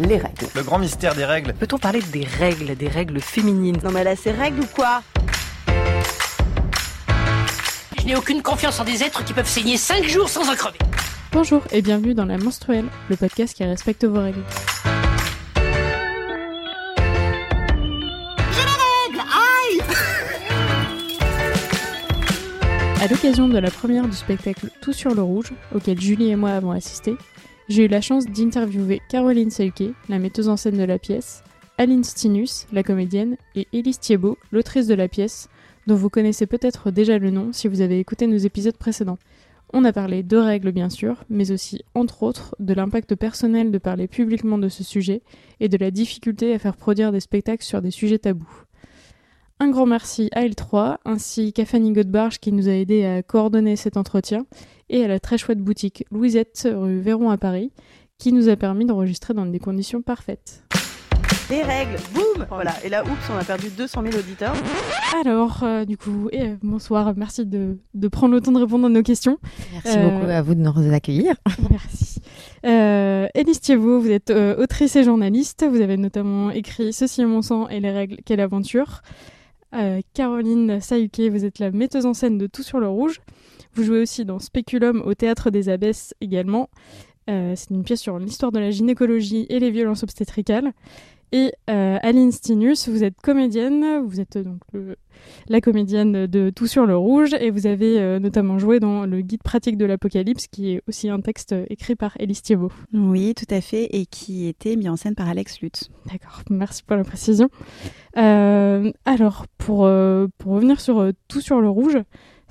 les règles. Le grand mystère des règles. Peut-on parler des règles, des règles féminines? Non mais là, c'est règles ou quoi? Je n'ai aucune confiance en des êtres qui peuvent saigner 5 jours sans en crever. Bonjour et bienvenue dans La Menstruelle, le podcast qui respecte vos règles. À l'occasion de la première du spectacle Tout sur le rouge, auquel Julie et moi avons assisté, j'ai eu la chance d'interviewer Caroline Sayuke, la metteuse en scène de la pièce, Aline Stinus, la comédienne, et Élise Thiebaud, l'autrice de la pièce, dont vous connaissez peut-être déjà le nom si vous avez écouté nos épisodes précédents. On a parlé de règles bien sûr, mais aussi, entre autres, de l'impact personnel de parler publiquement de ce sujet et de la difficulté à faire produire des spectacles sur des sujets tabous. Un grand merci à L3 ainsi qu'à Fanny Godbarge qui nous a aidé à coordonner cet entretien et à la très chouette boutique Louisette rue Véron à Paris qui nous a permis d'enregistrer dans des conditions parfaites. Les règles, boum Voilà, et là, oups, on a perdu 200 000 auditeurs. Alors, euh, du coup, et, euh, bonsoir, merci de, de prendre le temps de répondre à nos questions. Merci Euh, beaucoup à vous de nous accueillir. Merci. Euh, Élise Thiebaud, vous êtes euh, autrice et journaliste. Vous avez notamment écrit Ceci est mon sang et les règles, quelle aventure. Euh, Caroline Sayuke, vous êtes la metteuse en scène de Tout sur le rouge. Vous jouez aussi dans Speculum au Théâtre des Abbesses également. Euh, C'est une pièce sur l'histoire de la gynécologie et les violences obstétricales. Et euh, Aline Stinus, vous êtes comédienne, vous êtes euh, donc le- la comédienne de Tout sur le rouge et vous avez euh, notamment joué dans le guide pratique de l'apocalypse qui est aussi un texte écrit par Élise Thiebaud. Oui, tout à fait, et qui était mis en scène par Alex Lutz. D'accord, merci pour la précision. Euh, alors, pour, pour revenir sur Tout sur le rouge,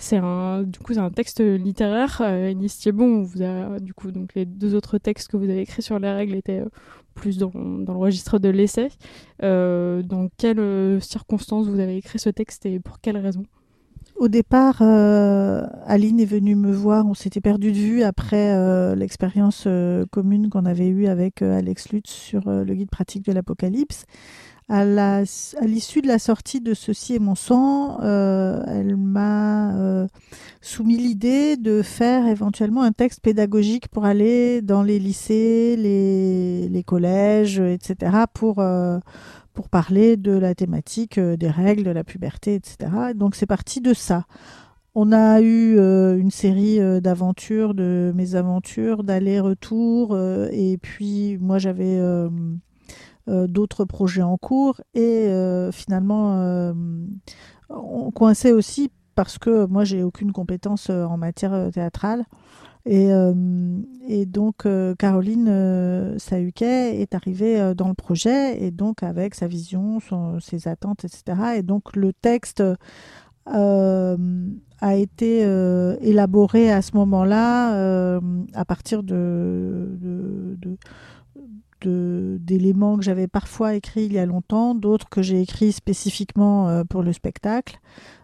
c'est un, du coup, c'est un texte littéraire. Euh, Élise Thiebaud, on vous a, du coup, donc les deux autres textes que vous avez écrits sur les règles étaient euh, plus dans, dans le registre de l'essai. Euh, dans quelles euh, circonstances vous avez écrit ce texte et pour quelles raisons? Au départ, euh, Aline est venue me voir. On s'était perdu de vue après euh, l'expérience euh, commune qu'on avait eue avec Alex Lutz sur le guide pratique de l'Apocalypse. À l'issue de la sortie de Ceci est mon sang, elle m'a soumis l'idée de faire éventuellement un texte pédagogique pour aller dans les lycées, les, collèges, etc., pour parler de la thématique euh, des règles, de la puberté, etc. Donc c'est parti de ça. On a eu euh, une série euh, d'aventures, de mésaventures, d'allers-retours, euh, et puis moi j'avais d'autres projets en cours, et finalement on coinçait aussi parce que moi j'ai aucune compétence en matière théâtrale. Et, euh, et donc euh, Caroline euh, Sahuquet est arrivée dans le projet et donc avec sa vision, ses attentes, etc. Et donc le texte a été élaboré à ce moment-là à partir de, d'éléments que j'avais parfois écrits il y a longtemps, d'autres que j'ai écrits spécifiquement pour le spectacle,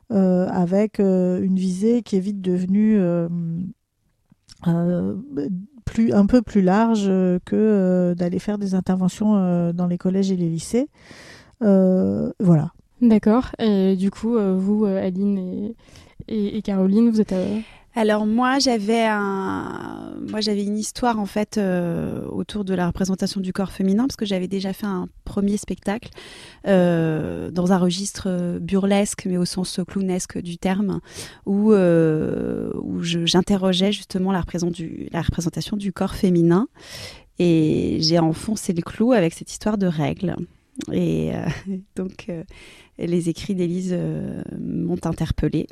avec une visée qui est vite devenue plus, un peu plus large euh, que euh, d'aller faire des interventions euh, dans les collèges et les lycées. Euh, voilà. D'accord. Et du coup, euh, vous, euh, Aline et, Caroline, vous êtes. Alors moi j'avais un, une histoire en fait euh, autour de la représentation du corps féminin parce que j'avais déjà fait un premier spectacle euh, dans un registre euh, burlesque mais au sens clownesque du terme où j'interrogeais justement la, représentation du corps féminin. Et j'ai enfoncé le clou avec cette histoire de règles. Et donc les écrits d'Élise m'ont interpellée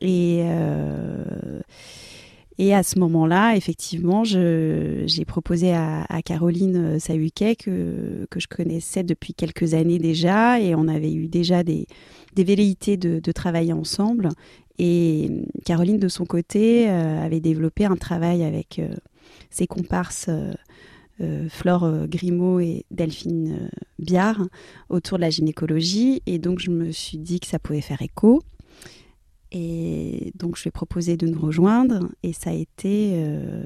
et, euh, et à ce moment-là, effectivement, j'ai proposé à, Caroline Sahuquet, que, que je connaissais depuis quelques années déjà, et on avait eu déjà des, des velléités de, de travailler ensemble. Et Caroline, de son côté, euh, avait développé un travail avec euh, ses comparses euh, euh, Flore euh, Grimaud et Delphine euh, Biard autour de la gynécologie. Et donc, je me suis dit que ça pouvait faire écho. Et donc, je lui ai proposé de nous rejoindre. Et ça a été. euh,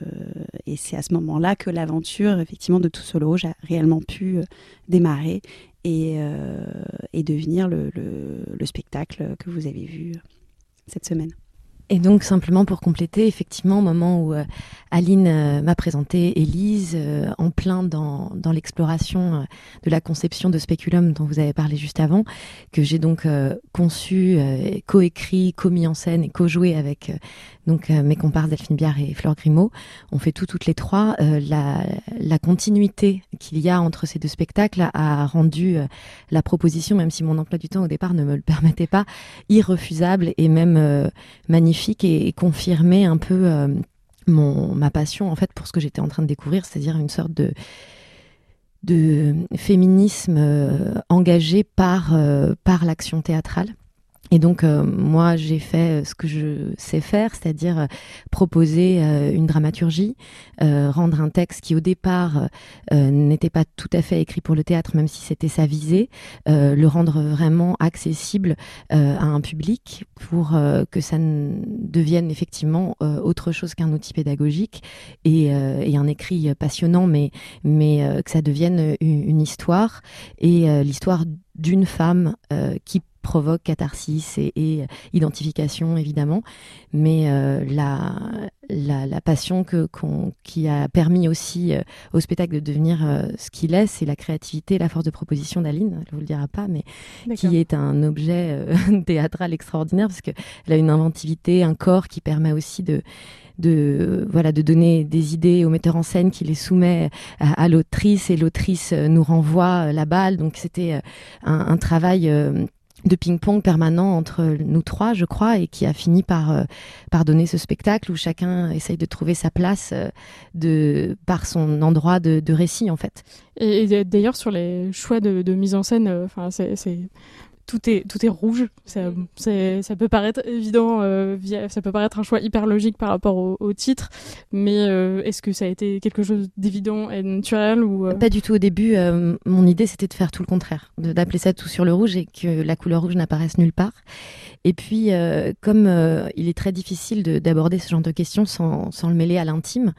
et c'est à ce moment-là que l'aventure, effectivement, de Tout le Rouge a réellement pu euh, démarrer et, euh, devenir le, le- le spectacle que vous avez vu cette semaine. Et donc simplement pour compléter, effectivement, au moment où euh, Aline euh, m'a présenté Élise, euh, en plein dans, dans l'exploration de la conception de Speculum dont vous avez parlé juste avant, que j'ai donc conçu, coécrit, co-mis en scène et co-joué avec donc mes comparses Delphine Biard et Fleur Grimaud. On fait tout toutes les trois. La, la, continuité qu'il y a entre ces deux spectacles a rendu la proposition, même si mon emploi du temps au départ ne me le permettait pas, irrefusable et même magnifique et, confirmer un peu euh, ma passion en fait pour ce que j'étais en train de découvrir, c'est-à-dire une sorte de féminisme euh, engagé euh, par l'action théâtrale. Et donc euh, moi j'ai fait euh, ce que je sais faire, c'est-à-dire euh, proposer une dramaturgie, rendre un texte qui au départ n'était pas tout à fait écrit pour le théâtre, même si c'était sa visée, le rendre vraiment accessible à un public pour que ça ne devienne effectivement autre chose qu'un outil pédagogique et, et, un écrit passionnant, mais, mais que ça devienne une, une histoire et l'histoire d'une femme qui provoque catharsis et, identification évidemment, mais euh, la, la, passion que, qui a permis aussi euh, au spectacle de devenir euh, ce qu'il est, c'est la créativité, la force de proposition d'Aline, elle vous le dira pas, mais qui est un objet théâtral extraordinaire parce qu'elle a une inventivité, un corps qui permet aussi de de voilà de donner des idées au metteur en scène qui les soumet à, l'autrice et l'autrice nous renvoie la balle. Donc c'était un, un, travail de ping-pong permanent entre nous trois, je crois, et qui a fini par, euh, par donner ce spectacle où chacun essaye de trouver sa place euh, de, par son endroit de, récit, en fait. Et, d'ailleurs, sur les choix de, de mise en scène, euh, enfin, c'est tout est tout est rouge. Ça, mm. ça peut paraître évident, euh, ça peut paraître un choix hyper logique par rapport au, titre, mais euh, est-ce que ça a été quelque chose d'évident et naturel ou euh? Pas du tout. Au début, mon idée c'était de faire tout le contraire, d'appeler ça tout sur le rouge et que la couleur rouge n'apparaisse nulle part. Et puis, comme il est très difficile d'aborder ce genre de questions sans, sans le mêler à l'intime,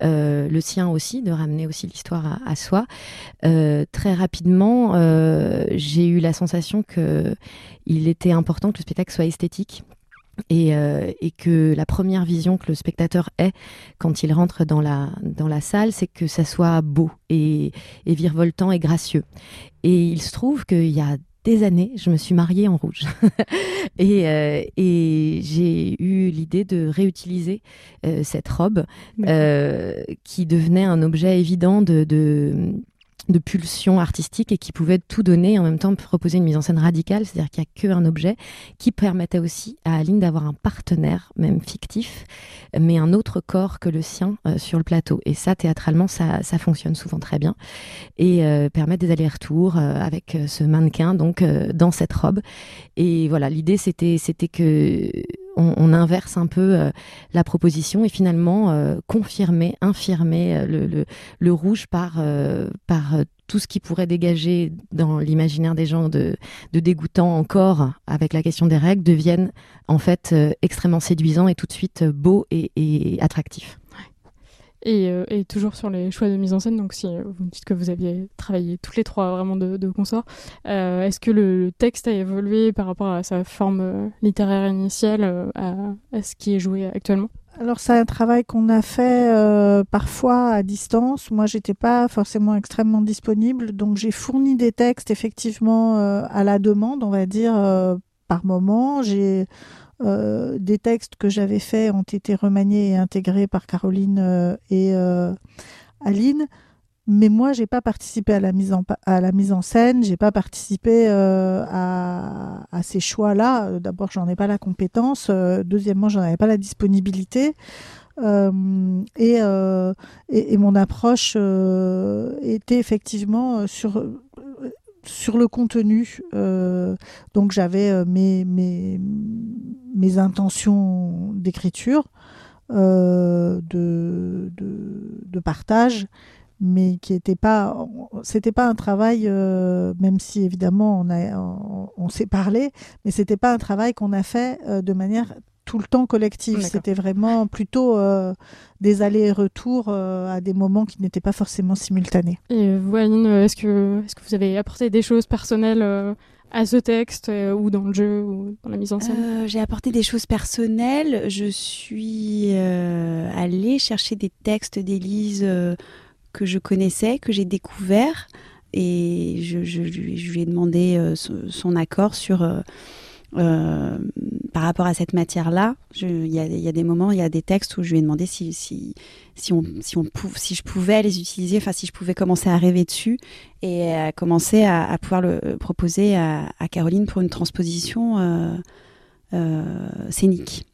le sien aussi, de ramener aussi l'histoire à, à, soi, très rapidement, j'ai eu la sensation que il était important que le spectacle soit esthétique. Euh, et, que la première vision que le spectateur ait quand il rentre dans la, dans la salle, c'est que ça soit beau et, et virevoltant et gracieux. Et il se trouve qu'il y a des années, je me suis mariée en rouge. et, euh, et j'ai eu l'idée de réutiliser euh, cette robe qui devenait un objet évident de, de de pulsion artistique et qui pouvait tout donner et en même temps proposer une mise en scène radicale, c'est-à-dire qu'il n'y a qu'un objet qui permettait aussi à Aline d'avoir un partenaire, même fictif, mais un autre corps que le sien euh, sur le plateau. Et ça, théâtralement, ça, ça fonctionne souvent très bien et euh, permet des allers-retours euh, avec ce mannequin donc dans cette robe. Et voilà, l'idée c'était c'était que on, inverse un peu euh, la proposition et finalement euh, confirmer, infirmer euh, le, rouge par, par tout ce qui pourrait dégager dans l'imaginaire des gens de, dégoûtant encore avec la question des règles deviennent en fait extrêmement séduisants et tout de suite beaux et, et Euh, et, toujours sur les choix de mise en scène, donc si euh, vous me dites que vous aviez travaillé toutes les trois vraiment de, de consort, euh, est-ce que le texte a évolué par rapport à sa forme littéraire initiale, à, ce qui est joué actuellement? Alors c'est un travail qu'on a fait parfois à distance. Moi, j'étais pas forcément extrêmement disponible, donc j'ai fourni des textes effectivement à la demande, on va dire par moment. J'ai euh, des textes que j'avais faits ont été remaniés et intégrés par Caroline euh, et euh, Aline. Mais moi, j'ai pas participé à la mise en, à la mise scène, j'ai pas participé à, ces choix-là. D'abord, j'en ai pas la compétence. deuxièmement, j'en avais pas la disponibilité. Et, et, mon approche était effectivement sur sur le contenu, euh, donc j'avais euh, mes, intentions d'écriture, euh, de, partage, mais qui n'était pas, c'était pas un travail, même si évidemment on, on, s'est parlé, mais c'était pas un travail qu'on a fait de manière tout le temps collective. C'était vraiment plutôt euh, des allers et retours euh, à des moments qui n'étaient pas forcément simultanés. Et vous, Aline, est-ce que, est que vous avez apporté des choses personnelles à ce texte ou dans le jeu ou dans la mise en scène? J'ai apporté des choses personnelles. Je suis allée chercher des textes d'Élise que je connaissais, que j'ai découverts et je, je, lui ai demandé son, accord sur euh, par rapport à cette matière-là, il y, a des moments, il y a des textes où je lui ai demandé si, si, si, on, si, on si je pouvais les utiliser, enfin si je pouvais commencer à rêver dessus et à commencer à, pouvoir le proposer à, à, Caroline pour une transposition euh, euh, scénique.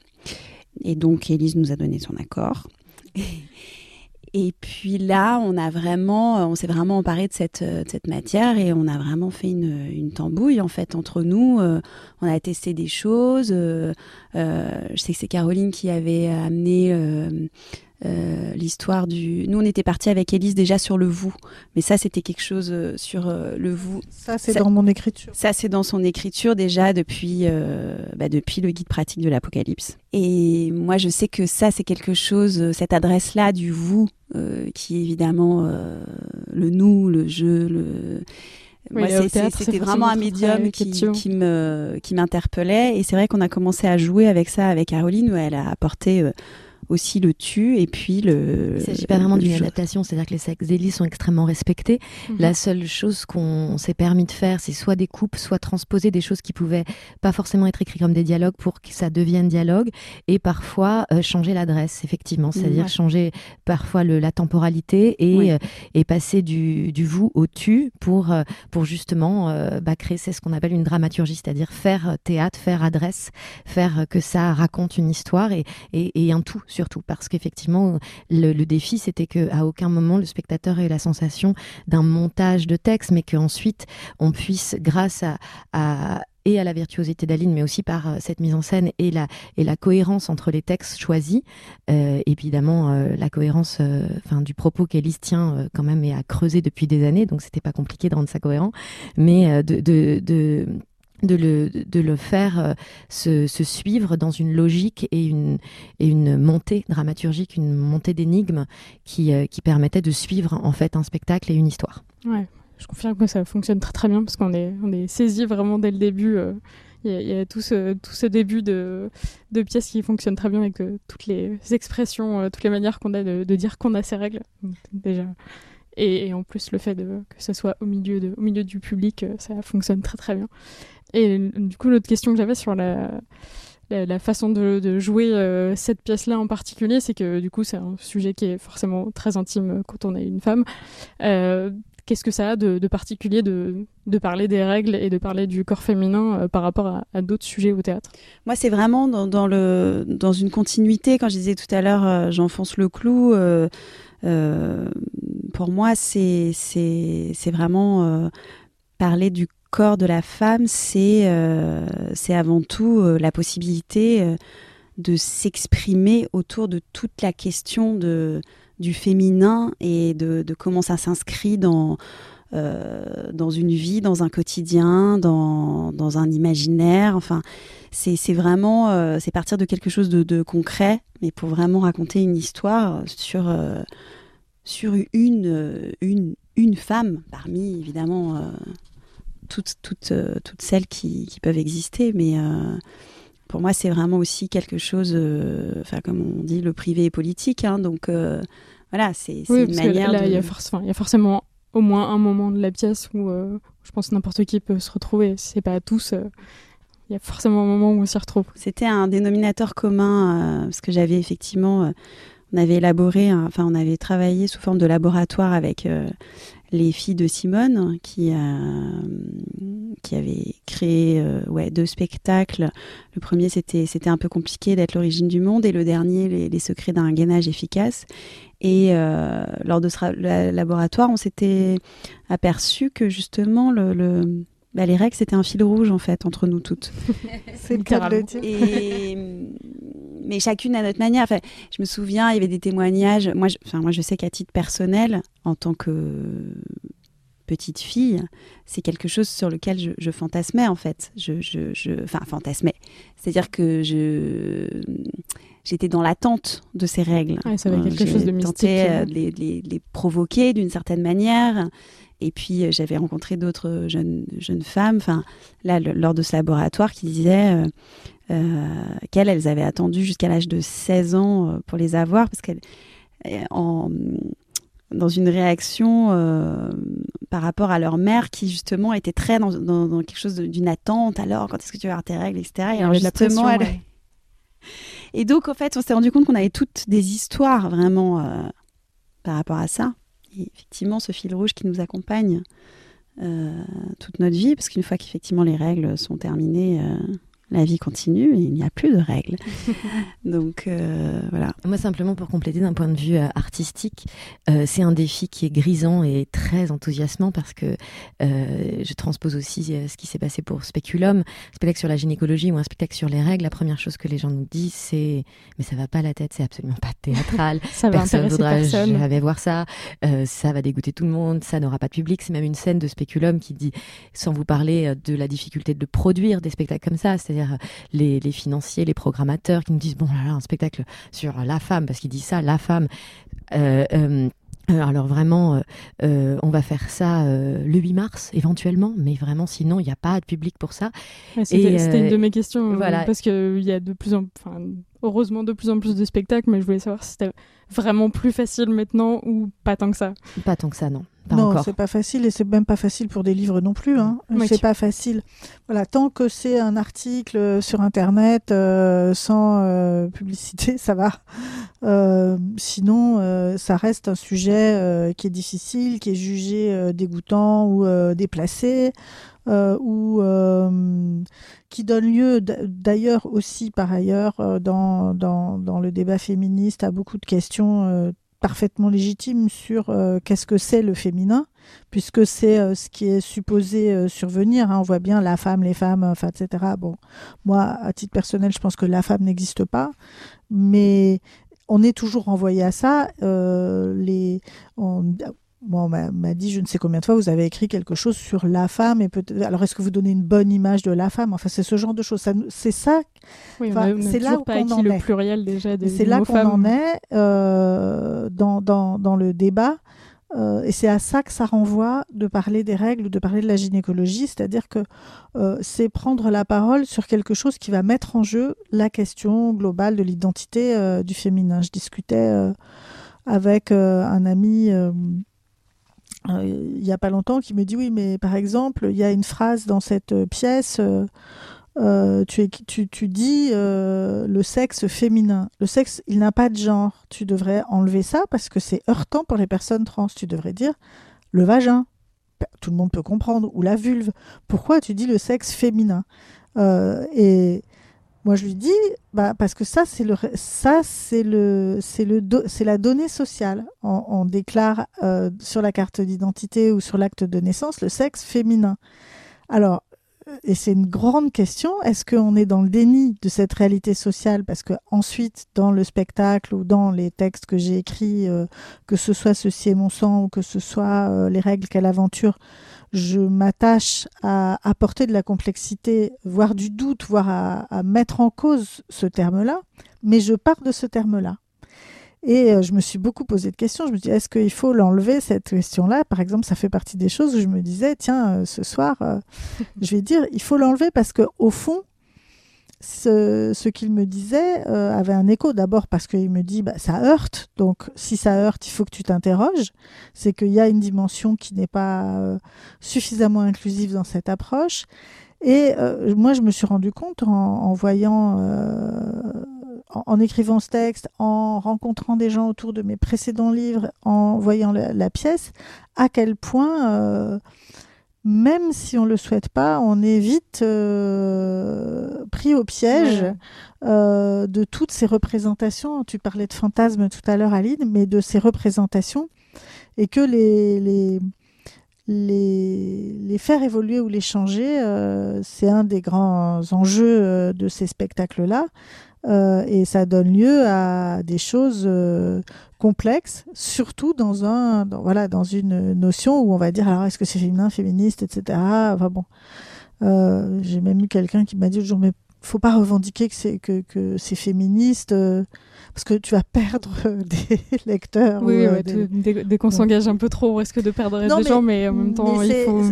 Et donc, Élise nous a donné son accord. Et puis là, on a vraiment, on s'est vraiment emparé de cette, de cette matière et on a vraiment fait une, une tambouille en fait entre nous. Euh, on a testé des choses. Euh, euh, je sais que c'est Caroline qui avait amené euh, l'histoire du. Nous, on était parti avec Élise déjà sur le vous, mais ça, c'était quelque chose euh, sur euh, le vous. Ça, c'est dans mon écriture. Ça, c'est dans son écriture déjà depuis, bah, depuis le guide pratique de l'Apocalypse. Et moi, je sais que ça, c'est quelque chose, cette adresse-là du vous, qui est évidemment le nous, le je, le. Oui, c'était vraiment un médium qui, qui, me qui m'interpellait et c'est vrai qu'on a commencé à jouer avec ça avec Caroline où elle a apporté aussi le tu et puis le. Il ne s'agit pas vraiment d'une adaptation, c'est-à-dire que les sexes d'Élise sont extrêmement respectés. Mhm. La seule chose qu'on s'est permis de faire, c'est soit des coupes, soit transposer des choses qui pouvaient pas forcément être écrites comme des dialogues pour que ça devienne dialogue, et parfois euh, changer l'adresse, effectivement, c'est-à-dire changer parfois le, la temporalité et, euh, et passer du, du, vous au tu pour, euh, pour justement bah, créer, c'est ce qu'on appelle une dramaturgie, c'est-à-dire faire théâtre, faire adresse, faire que ça raconte une histoire et, et, et un tout surtout parce qu'effectivement le, défi c'était que à aucun moment le spectateur ait la sensation d'un montage de texte mais qu'ensuite on puisse grâce à, et à la virtuosité d'Aline, mais aussi par euh, cette mise en scène et la, et cohérence entre les textes choisis. Euh, évidemment, euh, la cohérence du propos qu'Élise tient quand même est à creuser depuis des années, donc c'était pas compliqué de rendre ça cohérent. Mais de de le, de le faire euh, se, suivre dans une logique et une, et une montée dramaturgique, une montée d'énigmes qui, euh, qui permettait de suivre en fait un spectacle et une histoire. Ouais, je confirme que ça fonctionne très très bien parce qu'on est, on est saisi vraiment dès le début. Euh, il y, a tout ce, tout ce début de, de pièce qui fonctionne très bien avec toutes les expressions, toutes les manières qu'on a de, dire qu'on a ses règles. Déjà. Et, en plus, le fait de, que ce soit au milieu, de, au milieu du public, ça fonctionne très très bien. Et du coup, l'autre question que j'avais sur la, la, façon de, jouer euh, cette pièce-là en particulier, c'est que du coup, c'est un sujet qui est forcément très intime quand on est une femme. Euh, qu'est-ce que ça a de, particulier de, de, parler des règles et de parler du corps féminin euh, par rapport à, d'autres sujets au théâtre? Moi, c'est vraiment dans, le, dans une continuité. Quand je disais tout à l'heure, j'enfonce le clou. pour moi, c'est vraiment parler du corps de la femme, c'est euh, avant tout euh, la possibilité euh, de s'exprimer autour de toute la question de, du féminin et de, comment ça s'inscrit dans, dans une vie, dans un quotidien, dans, dans un imaginaire. Enfin, c'est vraiment, c'est partir de quelque chose de, de, concret, mais pour vraiment raconter une histoire sur, sur une, une, une femme, parmi évidemment toutes, toutes, euh, toutes celles qui, qui, peuvent exister, mais euh, pour moi, c'est vraiment aussi quelque chose, euh, enfin, comme on dit, le privé est politique, hein, donc voilà, c'est une manière. Là, il y, a forcément au moins un moment de la pièce où je pense n'importe qui peut se retrouver. Si c'est pas à tous, il y a forcément un moment où on s'y retrouve. C'était un dénominateur commun, parce que j'avais effectivement, on avait élaboré, enfin, on avait travaillé sous forme de laboratoire avec les filles de Simone qui, qui avait créé euh, ouais, deux spectacles. Le premier, c'était, c'était un peu compliqué d'être l'origine du monde et le dernier, les, les secrets d'un gainage efficace. Et euh, lors de ce laboratoire, on s'était aperçu que justement le, le bah, les règles, c'était un fil rouge en fait entre nous toutes. C'est le cas de Et mais chacune à notre manière. Enfin, je me souviens, il y avait des témoignages. Moi, je, enfin, moi, je sais qu'à titre personnel, en tant que petite fille, c'est quelque chose sur lequel je, je fantasmais en fait. Je, je, je- enfin, fantasmais. C'est-à-dire que je j'étais dans l'attente de ces règles. Ouais, ça avait Euh, quelque chose de mystique. tenté, euh, de les, provoquer d'une certaine manière. Et puis, euh, j'avais rencontré d'autres jeunes, jeunes femmes, enfin, là, le- lors de ce laboratoire, qui disaient euh, qu'elles, elles avaient attendu jusqu'à l'âge de 16 ans euh, pour les avoir, parce qu'elles, euh, en, dans une réaction euh, par rapport à leur mère, qui justement était très dans, dans- dans quelque chose d'une attente, alors, quand est-ce que tu vas avoir tes règles, etc. Et alors, justement, pression, elle- ouais. et donc, en fait, on s'est rendu compte qu'on avait toutes des histoires vraiment euh, par rapport à ça. Et effectivement, ce fil rouge qui nous accompagne euh, toute notre vie, parce qu'une fois qu'effectivement les règles sont terminées, euh, la vie continue et il n'y a plus de règles. donc, euh, voilà. Moi, simplement pour compléter d'un point de vue euh, artistique, euh, c'est un défi qui est grisant et très enthousiasmant parce que je transpose aussi ce qui s'est passé pour Speculum, un spectacle sur la gynécologie ou un spectacle sur les règles. La première chose que les gens nous disent, c'est mais ça va pas la tête, c'est absolument pas théâtral. Ça va personne voudra personne. jamais voir ça, ça va dégoûter tout le monde, ça n'aura pas de public. C'est même une scène de Speculum qui dit, sans vous parler de la difficulté de produire des spectacles comme ça, c'est-à-dire euh, les, les financiers, les programmateurs qui nous disent, bon là là, un spectacle sur la femme, parce qu'il dit ça, la femme. Euh, euh, euh, alors vraiment, euh, euh, on va faire ça euh, le 8 mars éventuellement, mais vraiment sinon il n'y a pas de public pour ça. Ouais, C'était c'était une de euh, mes questions, euh, voilà. parce qu'il y a de plus en enfin, heureusement de plus en plus de spectacles, mais je voulais savoir si c'était vraiment plus facile maintenant ou pas tant que ça. Pas tant que ça, non. Pas non, c'est pas facile et c'est même pas facile pour des livres non plus. Hein. Oui. C'est pas facile. Voilà, tant que c'est un article sur internet euh, sans euh, publicité, ça va. Euh, sinon, euh, ça reste un sujet euh, qui est difficile, qui est jugé euh, dégoûtant ou euh, déplacé, euh, ou euh, qui donne lieu d'ailleurs aussi par ailleurs euh, dans, dans, le débat féministe à beaucoup de questions euh, parfaitement légitimes sur euh, qu'est-ce que c'est le féminin, puisque c'est euh, ce qui est supposé euh, survenir. hein. On voit bien la femme, les femmes, enfin, etc. Bon, moi, à titre personnel, je pense que la femme n'existe pas, mais on est toujours renvoyé à ça. Euh, les, moi, on m'a m'a dit, je ne sais combien de fois, vous avez écrit quelque chose sur la femme, et peut alors est-ce que vous donnez une bonne image de la femme? Enfin, c'est ce genre de choses. C'est ça Oui, Enfin, c'est là qu'on en le est. pluriel déjà des c'est là qu'on en est euh, dans, dans, dans le débat. Euh, et c'est à ça que ça renvoie de parler des règles, de parler de la gynécologie, c'est-à-dire que euh, c'est prendre la parole sur quelque chose qui va mettre en jeu la question globale de l'identité euh, du féminin. Je discutais avec un ami il n'y a pas longtemps qui me dit oui, mais par exemple, il y a une phrase dans cette euh, pièce. euh, euh, tu, dis euh, le sexe féminin. Le sexe, il n'a pas de genre. Tu devrais enlever ça parce que c'est heurtant pour les personnes trans. Tu devrais dire le vagin. Pe- Tout le monde peut comprendre. Ou la vulve. Pourquoi tu dis le sexe féminin? Euh, moi, je lui dis bah, parce que ça, c'est le, ça, c'est le, c'est le, c'est la donnée sociale. On, déclare euh, sur la carte d'identité ou sur l'acte de naissance le sexe féminin. Alors, et c'est une grande question. Est-ce qu'on est dans le déni de cette réalité sociale? Parce que ensuite, dans le spectacle ou dans les textes que j'ai écrits, euh, que ce soit Ceci est mon sang ou que ce soit euh, Les règles quelle aventure, je m'attache à apporter de la complexité, voire du doute, voire à, à mettre en cause ce terme-là, mais je pars de ce terme-là. Et euh, je me suis beaucoup posé de questions. Je me dis, est-ce qu'il faut l'enlever, cette question-là? Par exemple, ça fait partie des choses où je me disais, tiens, euh, ce soir, euh, je vais dire, il faut l'enlever parce que au fond, ce, ce qu'il me disait euh, avait un écho. D'abord parce qu'il me dit, bah, ça heurte. Donc, si ça heurte, il faut que tu t'interroges. C'est qu'il y a une dimension qui n'est pas euh, suffisamment inclusive dans cette approche. Et euh, moi, je me suis rendu compte en, en voyant, euh, en, en écrivant ce texte, en rencontrant des gens autour de mes précédents livres, en voyant la, la pièce, à quel point, euh, même si on le souhaite pas, on est vite euh, pris au piège euh, de toutes ces représentations. Tu parlais de fantasmes tout à l'heure, Aline, mais de ces représentations, et que les, les les, les faire évoluer ou les changer, euh, c'est un des grands enjeux de ces spectacles-là. Euh, et ça donne lieu à des choses euh, complexes, surtout dans, un, dans, voilà, dans une notion où on va dire alors est-ce que c'est féminin, féministe, etc. Enfin bon, euh, j'ai même eu quelqu'un qui m'a dit toujours mais faut pas revendiquer que c'est que, que c'est féministe parce que tu vas perdre des lecteurs. Oui, ouais, des- dès, dès qu'on s'engage un peu trop, on risque de perdre Non, des mais- gens, mais en même temps, il faut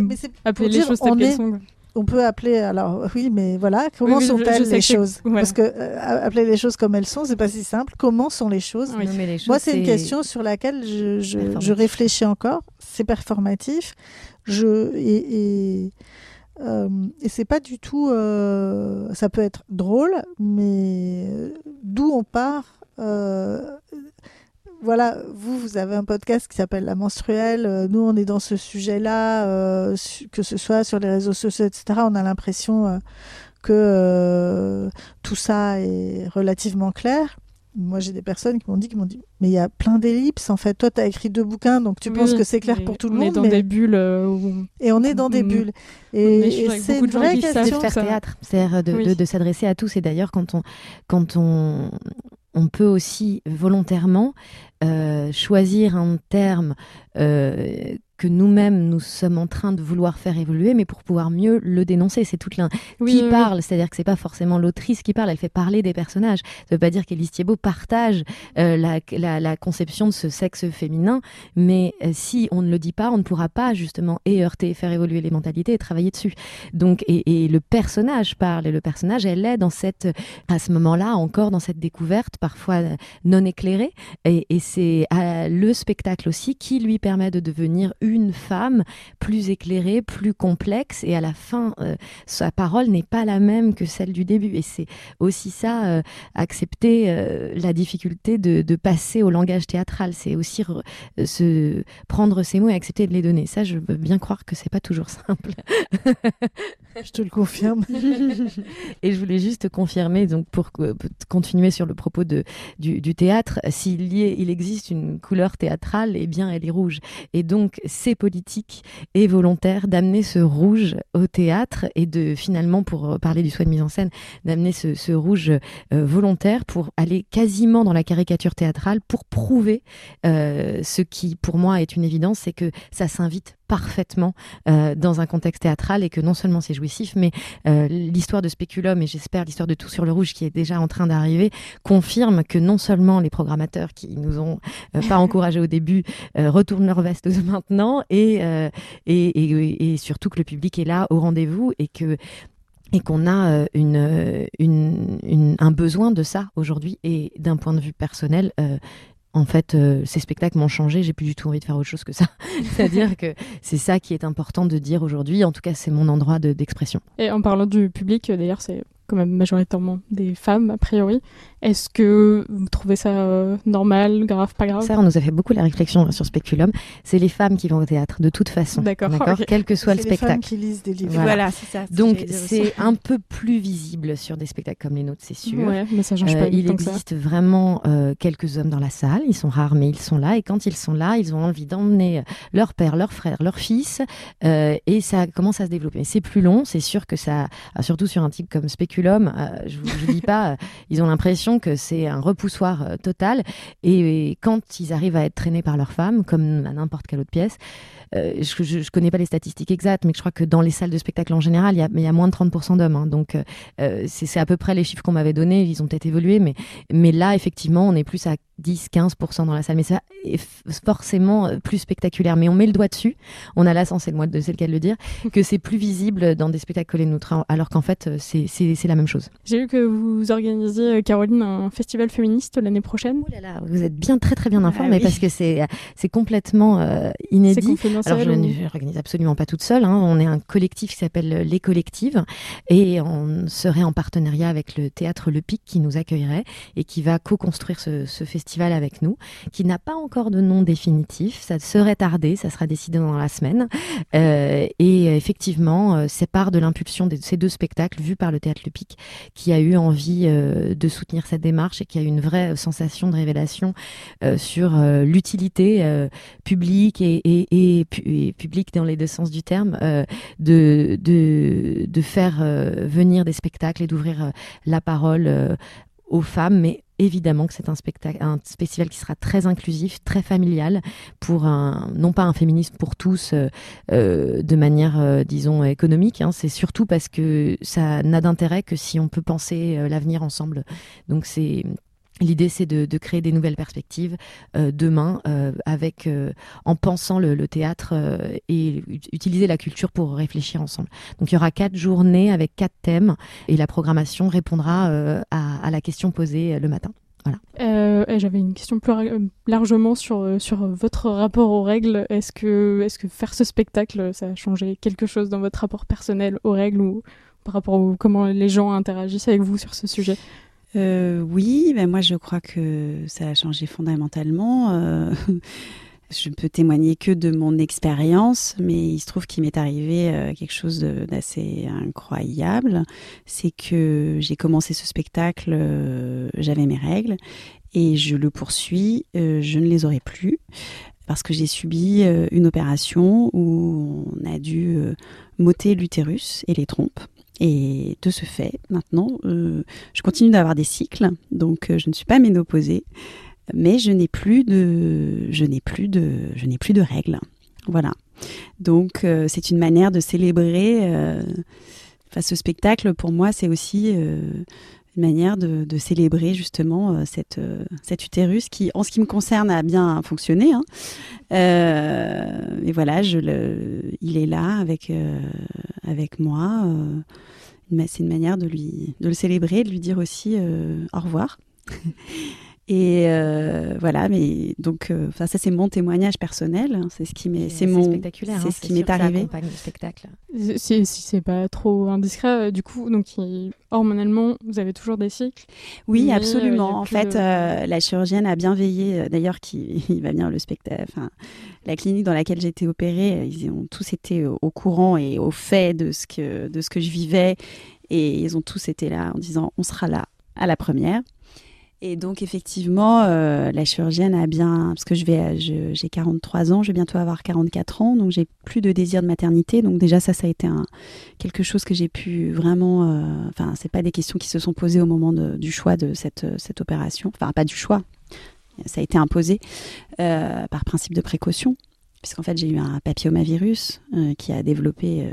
appeler les choses telles qu'elles sont. On peut appeler, alors oui, mais voilà, comment oui, sont-elles les que choses? ouais. Parce que euh, appeler les choses comme elles sont, c'est pas si simple. Comment sont les choses? Oui. Nommer les choses, Moi, c'est une question sur laquelle je, je, Performatif. je réfléchis encore. C'est performatif. Je, et et, euh, et c'est pas du tout. euh, ça peut être drôle, mais euh, d'où on part euh, voilà, vous, vous avez un podcast qui s'appelle La Menstruelle. Euh, Nous, on est dans ce sujet-là, euh, que ce soit sur les réseaux sociaux, etc. On a l'impression euh, que euh, tout ça est relativement clair. Moi, j'ai des personnes qui m'ont dit, qui m'ont dit, mais il y a plein d'ellipses. En fait, toi, tu as écrit deux bouquins, donc tu Oui, penses que c'est clair pour tout le on est monde. dans mais- des bulles où Et on est dans des Mm. bulles. Et, et c'est une vraie question. de faire ça. théâtre, c'est-à-dire de, Oui. de- de s'adresser à tous. Et d'ailleurs, quand on, quand on, on peut aussi volontairement euh, choisir un terme euh, que nous-mêmes nous sommes en train de vouloir faire évoluer, mais pour pouvoir mieux le dénoncer. C'est toute l'un Oui, qui oui, oui. parle, c'est-à-dire que c'est pas forcément l'autrice qui parle, elle fait parler des personnages. Ça veut pas dire qu'Élise Thiebaud partage euh, la, la, la conception de ce sexe féminin, mais euh, si on ne le dit pas, on ne pourra pas justement et heurter, faire évoluer les mentalités et travailler dessus. Donc, et, et le personnage parle, et le personnage, elle est dans cette, à ce moment-là, encore dans cette découverte, parfois euh, non éclairée, et, et c'est à le spectacle aussi qui lui permet de devenir une femme plus éclairée, plus complexe, et à la fin, euh, sa parole n'est pas la même que celle du début. Et c'est aussi ça, euh, accepter euh, la difficulté de, de passer au langage théâtral. C'est aussi re- se prendre ces mots et accepter de les donner. Ça, je veux bien croire que c'est pas toujours simple. Je te le confirme. Et je voulais juste confirmer, donc pour continuer sur le propos de, du, du théâtre, s'il y est- il existe une couleur théâtrale, eh bien elle est rouge. Et donc c'est politique et volontaire d'amener ce rouge au théâtre et de finalement, pour parler du soin de mise en scène, d'amener ce, ce rouge euh, volontaire pour aller quasiment dans la caricature théâtrale pour prouver euh, ce qui pour moi est une évidence, c'est que ça s'invite parfaitement euh, dans un contexte théâtral et que non seulement c'est jouissif, mais euh, l'histoire de Spéculum et j'espère l'histoire de Tout sur le Rouge qui est déjà en train d'arriver confirme que non seulement les programmateurs qui nous ont euh, pas encouragés au début retournent leur veste maintenant et, et, et, surtout que le public est là au rendez-vous et que et qu'on a une, une, un besoin de ça aujourd'hui et d'un point de vue personnel en fait, euh, ces spectacles m'ont changé. J'ai plus du tout envie de faire autre chose que ça. C'est-à-dire que c'est ça qui est important de dire aujourd'hui. En tout cas, c'est mon endroit de- d'expression. Et en parlant du public, euh, d'ailleurs, c'est quand même majoritairement des femmes, a priori. Est-ce que vous trouvez ça euh, normal, grave, pas grave? Ça, on nous a fait beaucoup la réflexion hein, sur Speculum. C'est les femmes qui vont au théâtre, de toute façon. D'accord, ok. Quel que soit le C'est les femmes spectacle. qui lisent des livres. Voilà. Voilà, c'est ça. Donc, c'est un peu plus visible sur des spectacles comme les nôtres, c'est sûr. Ouais, mais ça change Euh, pas il tant que ça. existe vraiment euh, quelques hommes dans la salle. Ils sont rares, mais ils sont là. Et quand ils sont là, ils ont envie d'emmener leur père, leur frère, leur fils. euh, et ça commence à se développer. C'est plus long. C'est sûr que ça, ah, surtout sur un type comme Speculum, euh, je vous dis pas, euh, ils ont l'impression que c'est un repoussoir euh, total. Et, et quand ils arrivent à être traînés par leur femme, comme à n'importe quelle autre pièce, euh, je, je, je connais pas les statistiques exactes, mais je crois que dans les salles de spectacle en général, il y a, il y a moins de 30% d'hommes. hein. donc, euh, euh, c'est à peu près les chiffres qu'on m'avait donnés. Ils ont peut-être évolué, mais, mais là, effectivement, on est plus à 10-15% dans la salle. Mais ça est forcément euh, plus spectaculaire. Mais on met le doigt dessus. On a la sens, c'est le, le cas de le dire, que c'est plus visible dans des spectacles nôtres, hein, alors qu'en fait, c'est- la même chose. J'ai vu que vous organisiez, Caroline, un festival féministe l'année prochaine. Oh là là, vous êtes bien très très bien informée Ah oui. parce que c'est complètement euh, inédit. Alors, je ne organise absolument pas toute seule. hein. On est un collectif qui s'appelle Les Collectives et on serait en partenariat avec le théâtre Le Pic qui nous accueillerait et qui va co-construire ce, ce festival avec nous, qui n'a pas encore de nom définitif. Ça serait tardé, ça sera décidé dans la semaine. Euh, et effectivement, euh, c'est part de l'impulsion de ces deux spectacles vus par le théâtre Le Pic qui a eu envie euh, de soutenir cette démarche et qui a eu une vraie sensation de révélation euh, sur euh, l'utilité euh, publique et, et, et, pu- et publique dans les deux sens du terme euh, de, de, de faire euh, venir des spectacles et d'ouvrir euh, la parole aux femmes, mais évidemment que c'est un spectacle, un festival qui sera très inclusif, très familial, pour un, non pas un féminisme pour tous de manière, disons, économique. Hein. c'est surtout parce que ça n'a d'intérêt que si on peut penser l'avenir ensemble. Donc c'est L'idée, c'est de, créer des nouvelles perspectives demain, avec, en pensant le, théâtre et utiliser la culture pour réfléchir ensemble. Donc, il y aura quatre journées avec quatre thèmes, et la programmation répondra à, la question posée le matin. Euh, j'avais une question plus largement sur, euh, sur votre rapport aux règles. Est-ce que, est que faire ce spectacle, ça a changé quelque chose dans votre rapport personnel aux règles ou par rapport à comment les gens interagissent avec vous sur ce sujet? Euh, Oui, ben moi je crois que ça a changé fondamentalement. Je ne peux témoigner que de mon expérience, mais il se trouve qu'il m'est arrivé euh, quelque chose d'assez incroyable. C'est que j'ai commencé ce spectacle, euh, j'avais mes règles, et je le poursuis, euh, je ne les aurai plus, parce que j'ai subi une opération où on a dû m'ôter l'utérus et les trompes. Et de ce fait, maintenant, je continue d'avoir des cycles, donc je ne suis pas ménopausée mais je n'ai plus de, règles. Voilà. Donc euh, c'est une manière de célébrer. Euh, enfin, ce spectacle pour moi c'est aussi euh, une manière de, célébrer justement cette, cet utérus qui, en ce qui me concerne, a bien fonctionné. Hein. et voilà, il est là avec avec moi. c'est une manière de lui, de le célébrer, de lui dire aussi au revoir. Et euh, voilà, mais donc, euh, ça c'est mon témoignage personnel. Hein, c'est ce qui m'est, c'est mon, spectaculaire. C'est hein, ce qui m'est arrivé. spectacle. Si, si c'est pas trop indiscret, euh, du coup, donc hormonalement, vous avez toujours des cycles. Oui, absolument. en fait, la chirurgienne a bien veillé. D'ailleurs, qui il va bien le spectacle. Enfin, la clinique dans laquelle j'ai été opérée, ils ont tous été au courant et au fait de ce que de ce que je vivais, et ils ont tous été là en disant, on sera là à la première. Et donc effectivement, euh, la chirurgienne a bien, parce que je vais, j'ai 43 ans, je vais bientôt avoir 44 ans, donc j'ai plus de désir de maternité. Donc déjà ça, ça a été un, quelque chose que j'ai pu vraiment, euh, enfin c'est pas des questions qui se sont posées au moment du choix de cette, cette opération, enfin pas du choix, ça a été imposé euh, par principe de précaution, puisqu'en fait j'ai eu un papillomavirus qui a développé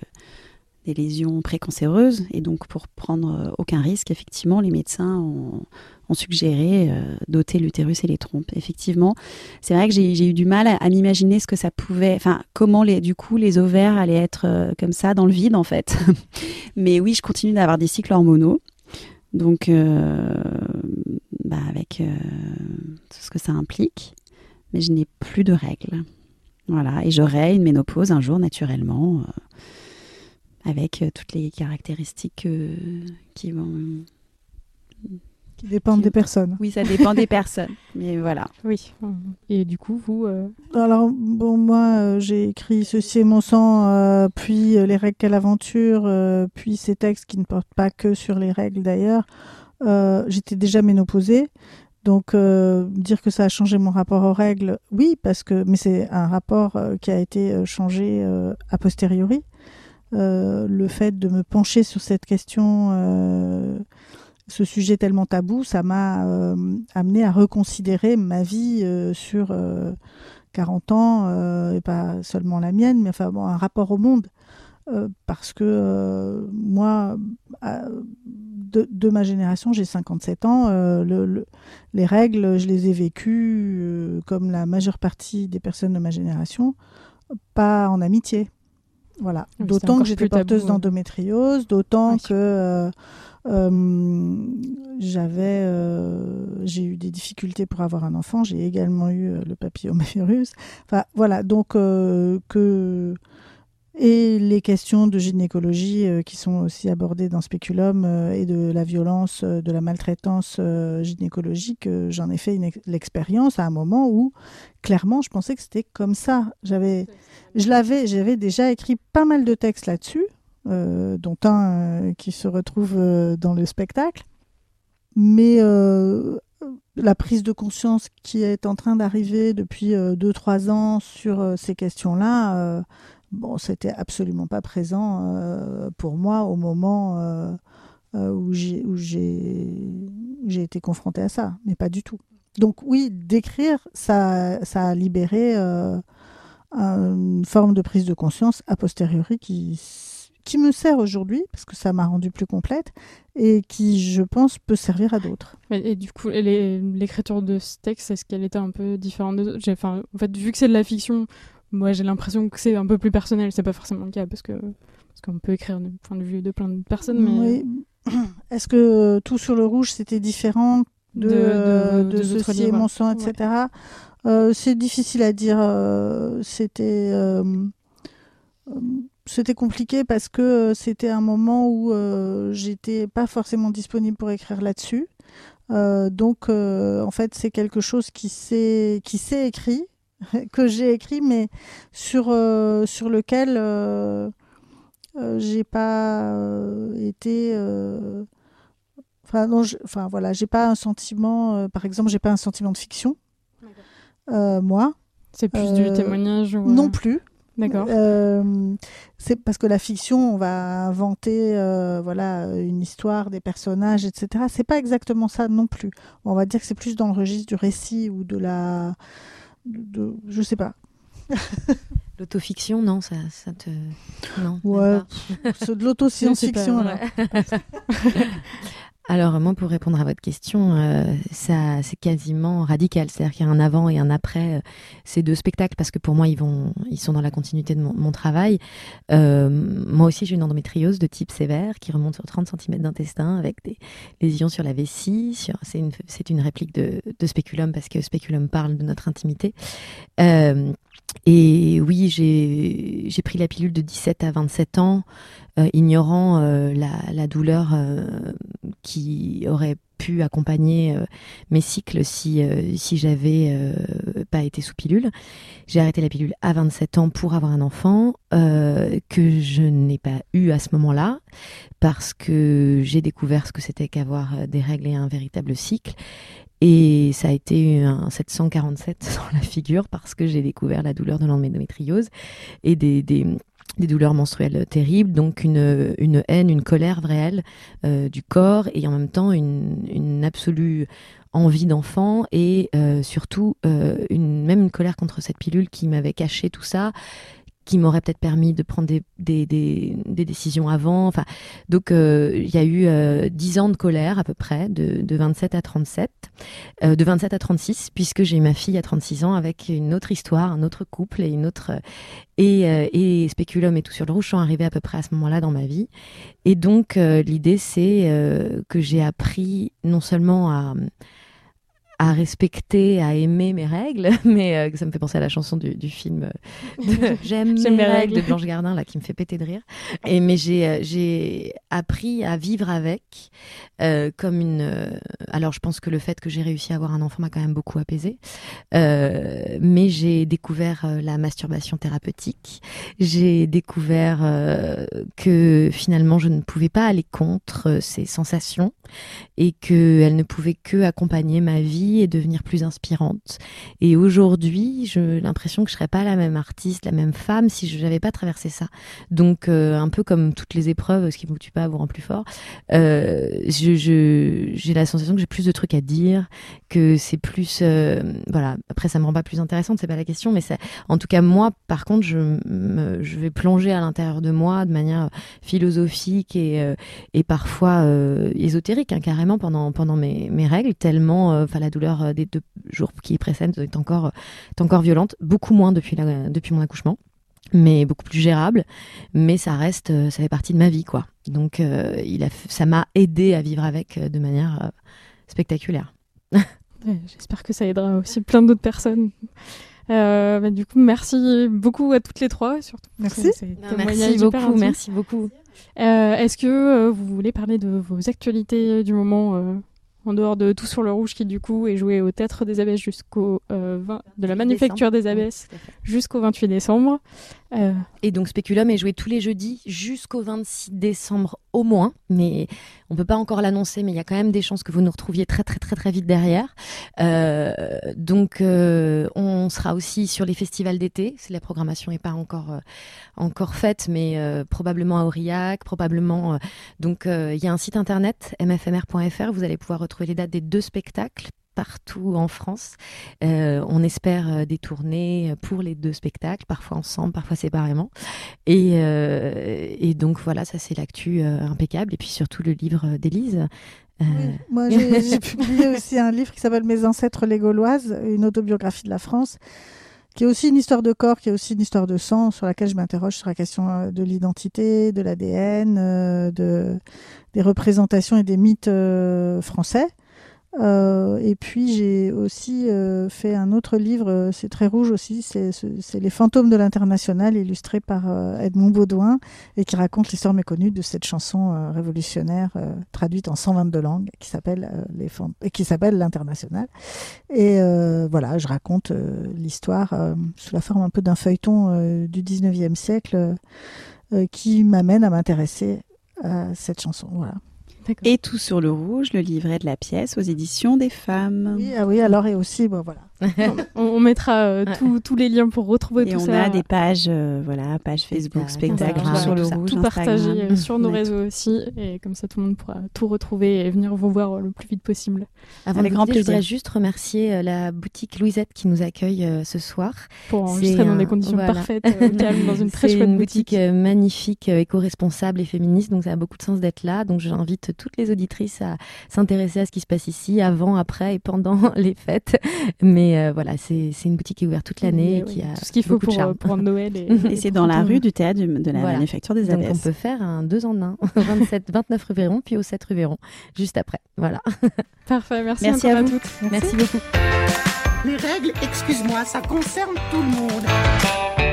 des lésions précancéreuses. Et donc, pour prendre aucun risque, effectivement, les médecins ont, ont suggéré euh, d'ôter l'utérus et les trompes. Effectivement, c'est vrai que j'ai eu du mal à, m'imaginer ce que ça pouvait, enfin comment les, du coup les ovaires allaient être euh, comme ça dans le vide en fait. Mais oui, je continue d'avoir des cycles hormonaux, donc euh, bah, avec tout ce que ça implique. Mais je n'ai plus de règles. Voilà, et j'aurai une ménopause un jour naturellement, avec toutes les caractéristiques qui vont qui dépendent des personnes. Oui, ça dépend des personnes. Mais voilà. Oui. Et du coup, vous. Euh, Alors, bon, moi, euh, j'ai écrit Ceci est mon sang, euh, puis Les règles, quelle aventure, puis ces textes qui ne portent pas que sur les règles d'ailleurs. J'étais déjà ménopausée. Donc, dire que ça a changé mon rapport aux règles, oui, parce que. Mais c'est un rapport qui a été changé a posteriori. Le fait de me pencher sur cette question ce sujet tellement tabou, ça m'a euh, amené à reconsidérer ma vie euh, sur 40 euh, ans, et pas seulement la mienne, mais enfin un rapport au monde. parce que moi, de, ma génération, j'ai 57 ans, le, les règles, je les ai vécues comme la majeure partie des personnes de ma génération, pas en amitié. Voilà. D'autant que j'étais porteuse d'endométriose, d'autant que euh, j'avais, euh, j'ai eu des difficultés pour avoir un enfant. J'ai également eu euh, le papillomavirus. Enfin, voilà. Donc que et les questions de gynécologie qui sont aussi abordées dans Speculum et de la violence, de la maltraitance gynécologique, j'en ai fait l'expérience à un moment où clairement je pensais que c'était comme ça. J'avais, je l'avais, j'avais déjà écrit pas mal de textes là-dessus. Euh, dont un euh, qui se retrouve euh, dans le spectacle. Mais la prise de conscience qui est en train d'arriver depuis 2-3 ans sur ces questions-là, bon, c'était absolument pas présent pour moi au moment euh, où j'ai où j'ai été confrontée à ça, mais pas du tout. Donc oui, d'écrire, ça, ça a libéré euh, une forme de prise de conscience a posteriori qui, qui me sert aujourd'hui, parce que ça m'a rendu plus complète, et qui, je pense, peut servir à d'autres. Et, du coup, l'écriture de ce texte, est-ce qu'elle était un peu différente J'ai- enfin, En fait, vu que c'est de la fiction, moi j'ai l'impression que c'est un peu plus personnel. C'est pas forcément le cas, parce que parce qu'on peut écrire du point de vue de plein de personnes, mais... Oui. Est-ce que tout sur le rouge, c'était différent de, De- de, de- ceci et mon sang, etc. Euh, c'est difficile à dire. euh, c'était euh, euh, c'était compliqué parce que c'était un moment où j'étais pas forcément disponible pour écrire là-dessus. Donc, en fait, c'est quelque chose qui s'est qui s'est écrit, que j'ai écrit, mais sur euh, sur lequel euh, euh, j'ai pas euh, été euh, enfin non je- enfin voilà j'ai pas un sentiment euh, par exemple j'ai pas un sentiment de fiction Euh, moi. C'est plus du témoignage ou... non plus. D'accord. Euh, c'est parce que la fiction on va inventer euh, voilà une histoire des personnages etc c'est pas exactement ça non plus. On va dire que c'est plus dans le registre du récit ou de la de, je sais pas L'autofiction, non, ça, ça te. Non. ouais c'est de l'autoscience-fiction Non, alors. Moi, pour répondre à votre question, euh, ça, c'est quasiment radical. C'est-à-dire qu'il y a un avant et un après euh, ces deux spectacles, parce que pour moi, ils vont, ils sont dans la continuité de mon, travail. Euh, moi aussi, j'ai une endométriose de type sévère qui remonte sur 30 cm d'intestin avec des lésions sur la vessie. C'est une, réplique de, de Speculum parce que Speculum parle de notre intimité. Euh, et oui, j'ai, j'ai pris la pilule de 17 à 27 ans, ignorant euh, la, douleur euh, qui aurait pu accompagner euh, mes cycles si, euh, si j'avais euh, pas été sous pilule. J'ai arrêté la pilule à 27 ans pour avoir un enfant euh, que je n'ai pas eu à ce moment-là parce que j'ai découvert ce que c'était qu'avoir euh, des règles et un véritable cycle. Et ça a été un 747 sur la figure parce que j'ai découvert la douleur de l'endométriose et des, des douleurs menstruelles terribles, donc une, une haine, une colère réelle euh, du corps et en même temps une, une absolue envie d'enfant et euh, surtout euh, une, même une colère contre cette pilule qui m'avait caché tout ça qui m'aurait peut-être permis de prendre des, des, des, décisions avant. Enfin, donc, euh, il y a eu euh, 10 ans de colère à peu près, de, de 27 à 37, euh, de 27 à 36, puisque j'ai ma fille à 36 ans avec une autre histoire, un autre couple et une autre... Et, euh, et Speculum et Tout sur le Rouge sont arrivés à peu près à ce moment-là dans ma vie. Et donc, euh, l'idée, c'est euh, que j'ai appris non seulement à à respecter, à aimer mes règles, mais euh, ça me fait penser à la chanson du, du film euh, J'aime mes, règles de Blanche Gardin là qui me fait péter de rire. Et mais j'ai euh, appris à vivre avec euh, comme une. alors je pense que le fait que j'ai réussi à avoir un enfant m'a quand même beaucoup apaisé. Mais j'ai découvert la masturbation thérapeutique. J'ai découvert que finalement je ne pouvais pas aller contre ces sensations et qu'elles ne pouvaient que accompagner ma vie et devenir plus inspirante. Et aujourd'hui, j'ai l'impression que je serais pas la même artiste, la même femme si je n'avais pas traversé ça. Donc, euh, un peu comme toutes les épreuves, ce qui vous tue pas vous rend plus fort. Euh, j'ai la sensation que j'ai plus de trucs à dire, que c'est plus, euh, voilà. Après, ça me rend pas plus intéressante, c'est pas la question, mais en tout cas, moi, par contre, je, je vais plonger à l'intérieur de moi de manière philosophique et, et parfois ésotérique, hein, carrément pendant pendant mes, règles, tellement, enfin, la douleur euh, des deux jours qui précèdent est encore est encore violente, beaucoup moins depuis la, depuis mon accouchement mais beaucoup plus gérable. Mais ça reste, euh, ça fait partie de ma vie, quoi. Donc, euh, il a, ça m'a aidé à vivre avec de manière euh, spectaculaire. Ouais, J'espère que ça aidera aussi plein d'autres personnes. Euh, bah, du coup, merci beaucoup à toutes les trois, surtout. Merci. témoignages Merci beaucoup, merci beaucoup. Euh, Est-ce que euh, vous voulez parler de vos actualités du moment euh, en dehors de Tout sur le Rouge qui du coup est joué au Théâtre des Abbesses jusqu'au euh, 20 de la Manufacture des Abbesses jusqu'au 28 décembre. Euh, Et donc Speculum est joué tous les jeudis jusqu'au 26 décembre au moins, mais on peut pas encore l'annoncer, mais il y a quand même des chances que vous nous retrouviez très très très très vite derrière. Euh, donc euh, on sera aussi sur les festivals d'été, la programmation n'est pas encore encore faite, mais probablement à Aurillac, probablement. donc il y a un site internet mfmr.fr, vous allez pouvoir retrouver les dates des deux spectacles partout en France. Euh, on espère euh, des tournées pour les deux spectacles, parfois ensemble, parfois séparément. Et, euh, et donc voilà, ça c'est l'actu euh, impeccable. Et puis surtout le livre d'Élise. Euh, Oui, Moi, j'ai publié aussi un livre qui s'appelle Mes ancêtres les Gauloises, une autobiographie de la France, qui est aussi une histoire de corps, qui est aussi une histoire de sang, sur laquelle je m'interroge sur la question euh, de l'identité, de l'ADN, euh, de, des représentations et des mythes euh, français. Euh, et puis j'ai aussi euh, fait un autre livre, euh, c'est très rouge aussi, c'est Les fantômes de l'international, illustré par Edmond Baudouin, et qui raconte l'histoire méconnue de cette chanson révolutionnaire traduite en 122 langues, qui s'appelle les et qui s'appelle l'international. Et voilà, je raconte l'histoire sous la forme un peu d'un feuilleton du 19e siècle qui m'amène à m'intéresser à cette chanson. Voilà. Et tout sur le rouge, le livret de la pièce aux éditions des femmes. Oui, ah oui, alors et aussi, bon, voilà. On, on mettra euh, tous- tous les liens pour retrouver Et tout on ça. a des pages, euh, voilà, page Facebook, spectacle, Instagram, tout sur le tout rouge, Instagram. euh, sur nos On a réseaux aussi et comme ça tout le monde pourra tout retrouver et venir vous voir le plus vite possible. Avant Avec de grand quitter, je voudrais plaisir. juste remercier euh, la boutique Louisette qui nous accueille euh, ce soir. pour enregistrer dans un- des conditions voilà. parfaites, euh, calme, dans une très C'est chouette une boutique. boutique magnifique, euh, éco-responsable et féministe, donc ça a beaucoup de sens d'être là. Donc j'invite toutes les auditrices à s'intéresser à ce qui se passe ici, avant, après et pendant les fêtes. Mais euh, voilà, c'est c'est une boutique qui est ouverte toute l'année et Oui, qui a tout ce qu'il faut pour, euh, pour Noël. Et, Et c'est dans la rue du théâtre de la Voilà. manufacture des Donc on abbesses. peut faire un deux en un, 27, 29 rue Véron, puis au 7 rue Véron, juste après. Voilà. Parfait, merci, Merci à, vous. toutes. Merci beaucoup. Les règles, excuse-moi, ça concerne tout le monde.